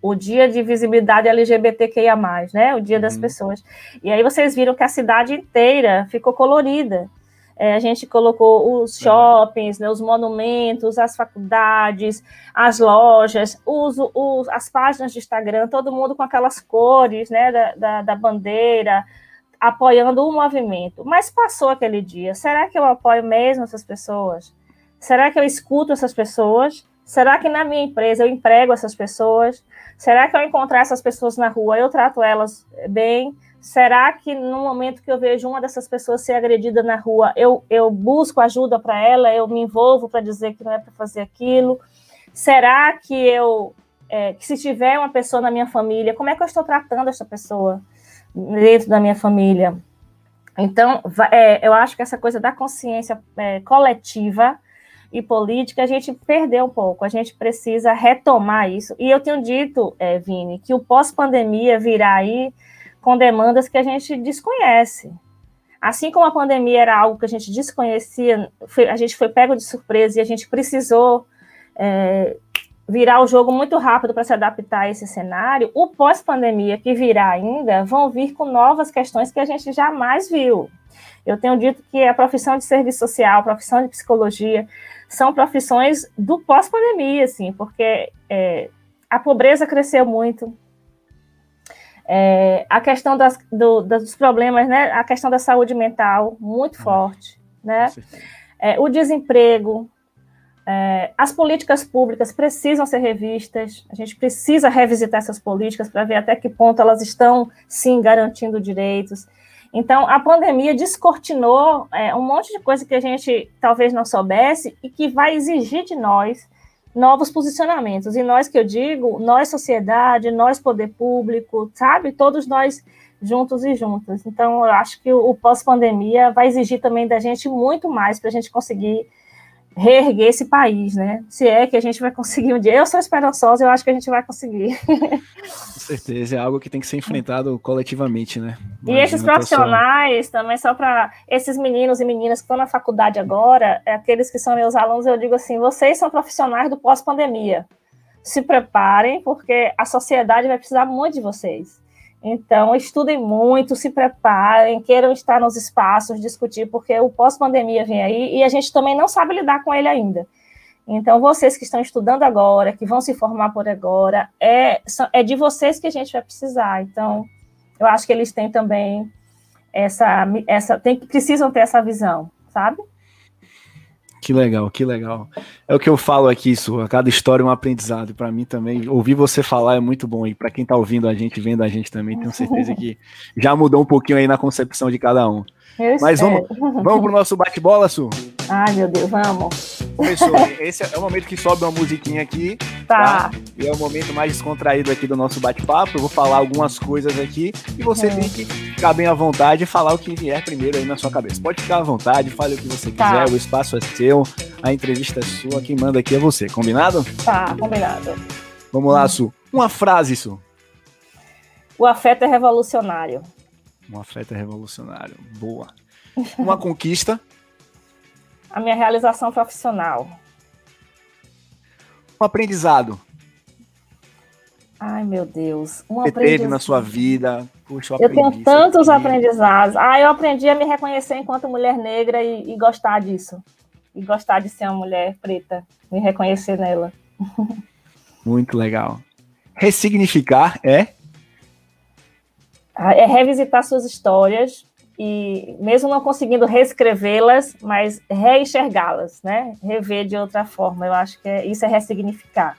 o dia de visibilidade LGBTQIA+, né? O dia das uhum. pessoas. E aí vocês viram que a cidade inteira ficou colorida. É, a gente colocou os shoppings, né, os monumentos, as faculdades, as lojas, os, os, as páginas de Instagram, todo mundo com aquelas cores né, da, da, da bandeira, apoiando o movimento. Mas passou aquele dia. Será que eu apoio mesmo essas pessoas? Será que eu escuto essas pessoas? Será que na minha empresa eu emprego essas pessoas? Será que ao encontrar essas pessoas na rua eu trato elas bem? Será que no momento que eu vejo uma dessas pessoas ser agredida na rua, eu, eu busco ajuda para ela, eu me envolvo para dizer que não é para fazer aquilo? Será que eu, é, que se tiver uma pessoa na minha família, como é que eu estou tratando essa pessoa dentro da minha família? Então, é, eu acho que essa coisa da consciência é, coletiva e política, a gente perdeu um pouco, a gente precisa retomar isso. E eu tenho dito, é, Vini, que o pós-pandemia virá aí com demandas que a gente desconhece. Assim como a pandemia era algo que a gente desconhecia, foi, a gente foi pego de surpresa e a gente precisou é, virar o jogo muito rápido para se adaptar a esse cenário, o pós-pandemia que virá ainda vão vir com novas questões que a gente jamais viu. Eu tenho dito que a profissão de serviço social, a profissão de psicologia, são profissões do pós-pandemia, assim, porque é, a pobreza cresceu muito, é, a questão das, do, dos problemas, né, a questão da saúde mental, muito uhum. forte, né, é, o desemprego, é, as políticas públicas precisam ser revistas, a gente precisa revisitar essas políticas para ver até que ponto elas estão, sim, garantindo direitos, então, a pandemia descortinou é, um monte de coisa que a gente talvez não soubesse e que vai exigir de nós novos posicionamentos. E nós que eu digo, nós sociedade, nós poder público, sabe? Todos nós juntos e juntas. Então, eu acho que o, o pós-pandemia vai exigir também da gente muito mais para a gente conseguir reerguer esse país, né? Se é que a gente vai conseguir um dia. Eu sou esperançosa, eu acho que a gente vai conseguir. Com certeza, é algo que tem que ser enfrentado coletivamente, né? Imagina e esses profissionais só... também, só para esses meninos e meninas que estão na faculdade agora, é aqueles que são meus alunos, eu digo assim: vocês são profissionais do pós-pandemia. Se preparem, porque a sociedade vai precisar muito de vocês. Então, estudem muito, se preparem, queiram estar nos espaços, discutir, porque o pós-pandemia vem aí e a gente também não sabe lidar com ele ainda. Então, vocês que estão estudando agora, que vão se formar por agora, é, é de vocês que a gente vai precisar. Então, eu acho que eles têm também essa, essa tem, precisam ter essa visão, sabe? Que legal, que legal. É o que eu falo aqui, isso. A cada história é um aprendizado. Para mim também, ouvir você falar é muito bom. E para quem está ouvindo a gente, vendo a gente também, tenho certeza que já mudou um pouquinho aí na concepção de cada um. Eu Mas vamos, <laughs> vamos pro nosso bate-bola, Su? Ai, meu Deus, vamos. Começou. Esse é o momento que sobe uma musiquinha aqui. Tá. tá? E é o momento mais descontraído aqui do nosso bate-papo. Eu vou falar algumas coisas aqui e você tem que ficar bem à vontade e falar o que vier primeiro aí na sua cabeça. Pode ficar à vontade, fale o que você tá. quiser, o espaço é seu, a entrevista é sua, quem manda aqui é você. Combinado? Tá, combinado. Vamos lá, Su. Uma frase, Su. O afeto é revolucionário. Um afeto é revolucionário. Boa. Uma conquista. A minha realização profissional. Um aprendizado. Ai, meu Deus. Um Você teve na sua vida. Puxa, eu, eu tenho tantos aqui. aprendizados. Ah, eu aprendi a me reconhecer enquanto mulher negra e, e, gostar disso. E gostar de ser uma mulher preta. Me reconhecer nela. <laughs> Muito legal. Ressignificar é? É revisitar suas histórias e mesmo não conseguindo reescrevê-las, mas reenxergá-las, né? Rever de outra forma. Eu acho que é, isso é ressignificar.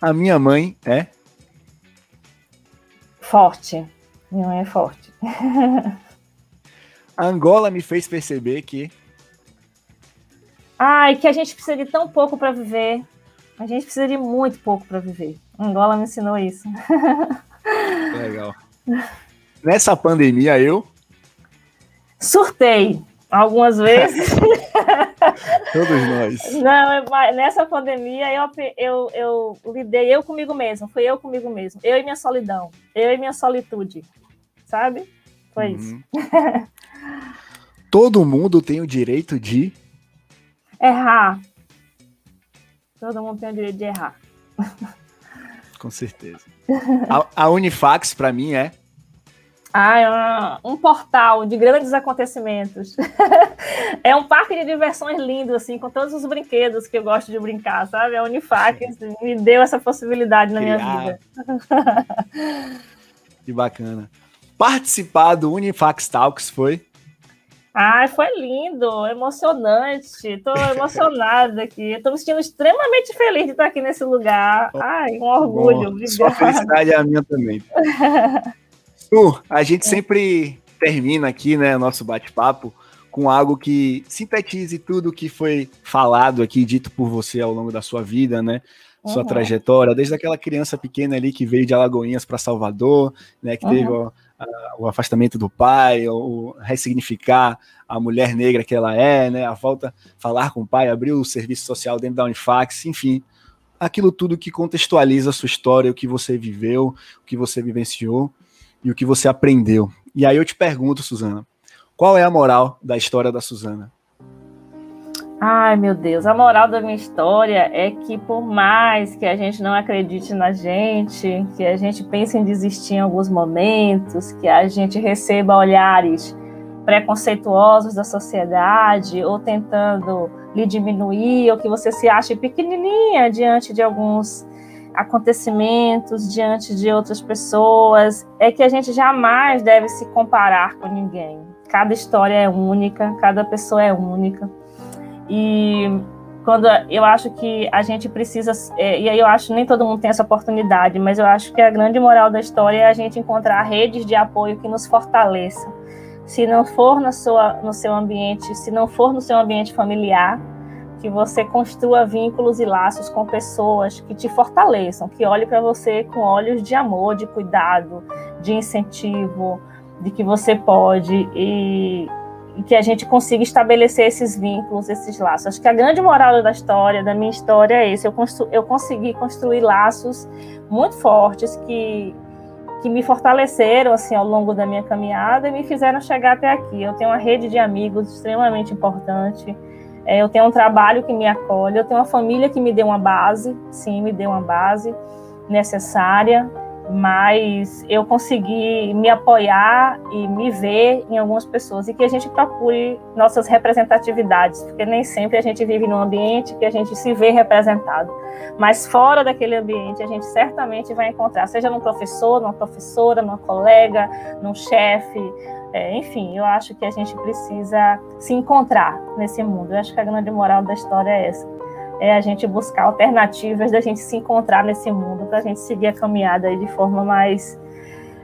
A minha mãe é forte. Minha mãe é forte. a <laughs> Angola me fez perceber que Ai, que a gente precisa de tão pouco para viver. A gente precisa de muito pouco para viver. A Angola me ensinou isso. Legal. <laughs> Nessa pandemia, eu. Surtei algumas vezes. <laughs> Todos nós. Não, nessa pandemia eu, eu, eu lidei eu comigo mesmo, foi eu comigo mesmo, eu e minha solidão, eu e minha solitude, sabe? Foi uhum. isso. <laughs> Todo mundo tem o direito de errar. Todo mundo tem o direito de errar. Com certeza. A, a Unifax, para mim, é ah, é um portal de grandes acontecimentos. <laughs> é um parque de diversões lindo, assim, com todos os brinquedos que eu gosto de brincar, sabe? A Unifac assim, me deu essa possibilidade na minha vida. <laughs> que bacana. Participar do Unifax Talks foi? Ai, foi lindo, emocionante. Estou emocionada aqui. Estou me sentindo extremamente feliz de estar aqui nesse lugar. Ai, um orgulho. Bom, sua felicidade é a minha também. <laughs> A gente é. sempre termina aqui, né, nosso bate-papo com algo que sintetize tudo que foi falado aqui, dito por você ao longo da sua vida, né? Sua uhum. trajetória, desde aquela criança pequena ali que veio de Alagoinhas para Salvador, né? Que uhum. teve o, a, o, afastamento do pai, o, o, ressignificar a mulher negra que ela é, né? A volta, falar com o pai, abrir o serviço social dentro da Unifax, enfim, aquilo tudo que contextualiza a sua história, o que você viveu, o que você vivenciou e o que você aprendeu. E aí eu te pergunto, Suzana, qual é a moral da história da Suzana? Ai, meu Deus, a moral da minha história é que por mais que a gente não acredite na gente, que a gente pense em desistir em alguns momentos, que a gente receba olhares preconceituosos da sociedade ou tentando lhe diminuir, ou que você se ache pequenininha diante de alguns acontecimentos diante de outras pessoas, é que a gente jamais deve se comparar com ninguém. Cada história é única, cada pessoa é única. E quando eu acho que a gente precisa, é, e aí eu acho que nem todo mundo tem essa oportunidade, mas eu acho que a grande moral da história é a gente encontrar redes de apoio que nos fortaleçam. Se não for na sua, no seu ambiente, se não for no seu ambiente familiar, que você construa vínculos e laços com pessoas que te fortaleçam, que olhem para você com olhos de amor, de cuidado, de incentivo, de que você pode e, e que a gente consiga estabelecer esses vínculos, esses laços. Acho que a grande moral da história, da minha história, é esse. Eu, eu consegui construir laços muito fortes que, que me fortaleceram assim ao longo da minha caminhada e me fizeram chegar até aqui. Eu tenho uma rede de amigos extremamente importante. É, eu tenho um trabalho que me acolhe, eu tenho uma família que me deu uma base, sim, me deu uma base necessária mas eu consegui me apoiar e me ver em algumas pessoas e que a gente procure nossas representatividades, porque nem sempre a gente vive num ambiente que a gente se vê representado, mas fora daquele ambiente a gente certamente vai encontrar, seja num professor, numa professora, numa colega, num chefe, é, enfim, eu acho que a gente precisa se encontrar nesse mundo. Eu acho que a grande moral da história é essa é a gente buscar alternativas da gente se encontrar nesse mundo, para a gente seguir a caminhada de forma mais,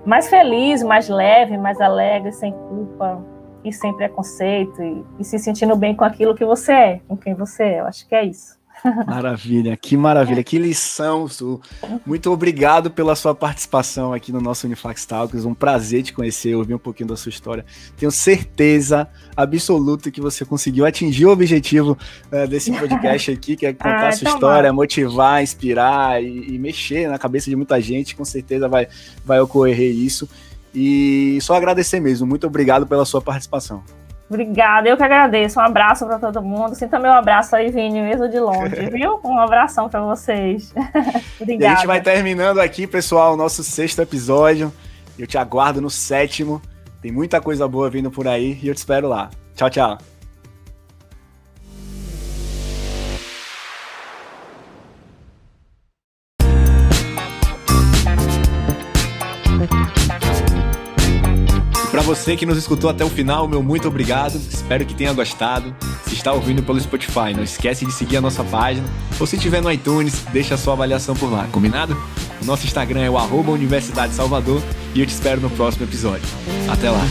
mais feliz, mais leve, mais alegre, sem culpa e sem preconceito, e, e se sentindo bem com aquilo que você é, com quem você é. Eu acho que é isso. Maravilha, que maravilha, que lição, Su. Muito obrigado pela sua participação aqui no nosso Unifax Talks. Um prazer te conhecer, ouvir um pouquinho da sua história. Tenho certeza absoluta que você conseguiu atingir o objetivo uh, desse <laughs> podcast aqui, que é contar ah, a sua história, motivar, inspirar e, e, mexer na cabeça de muita gente. Com certeza vai, vai ocorrer isso. E só agradecer mesmo. Muito obrigado pela sua participação. Obrigada, eu que agradeço. Um abraço para todo mundo. Sinta meu abraço aí, Vini, mesmo de longe, <laughs> viu? Um abração para vocês. Obrigada. <laughs> E a gente vai terminando aqui, pessoal, o nosso sexto episódio. Eu te aguardo no sétimo. Tem muita coisa boa vindo por aí e eu te espero lá. Tchau, tchau. Você que nos escutou até o final, meu muito obrigado. Espero que tenha gostado. Se está ouvindo pelo Spotify, não esquece de seguir a nossa página. Ou se estiver no iTunes, deixa a sua avaliação por lá, combinado? O nosso Instagram é o arroba Universidade Salvador e eu te espero no próximo episódio. Até lá!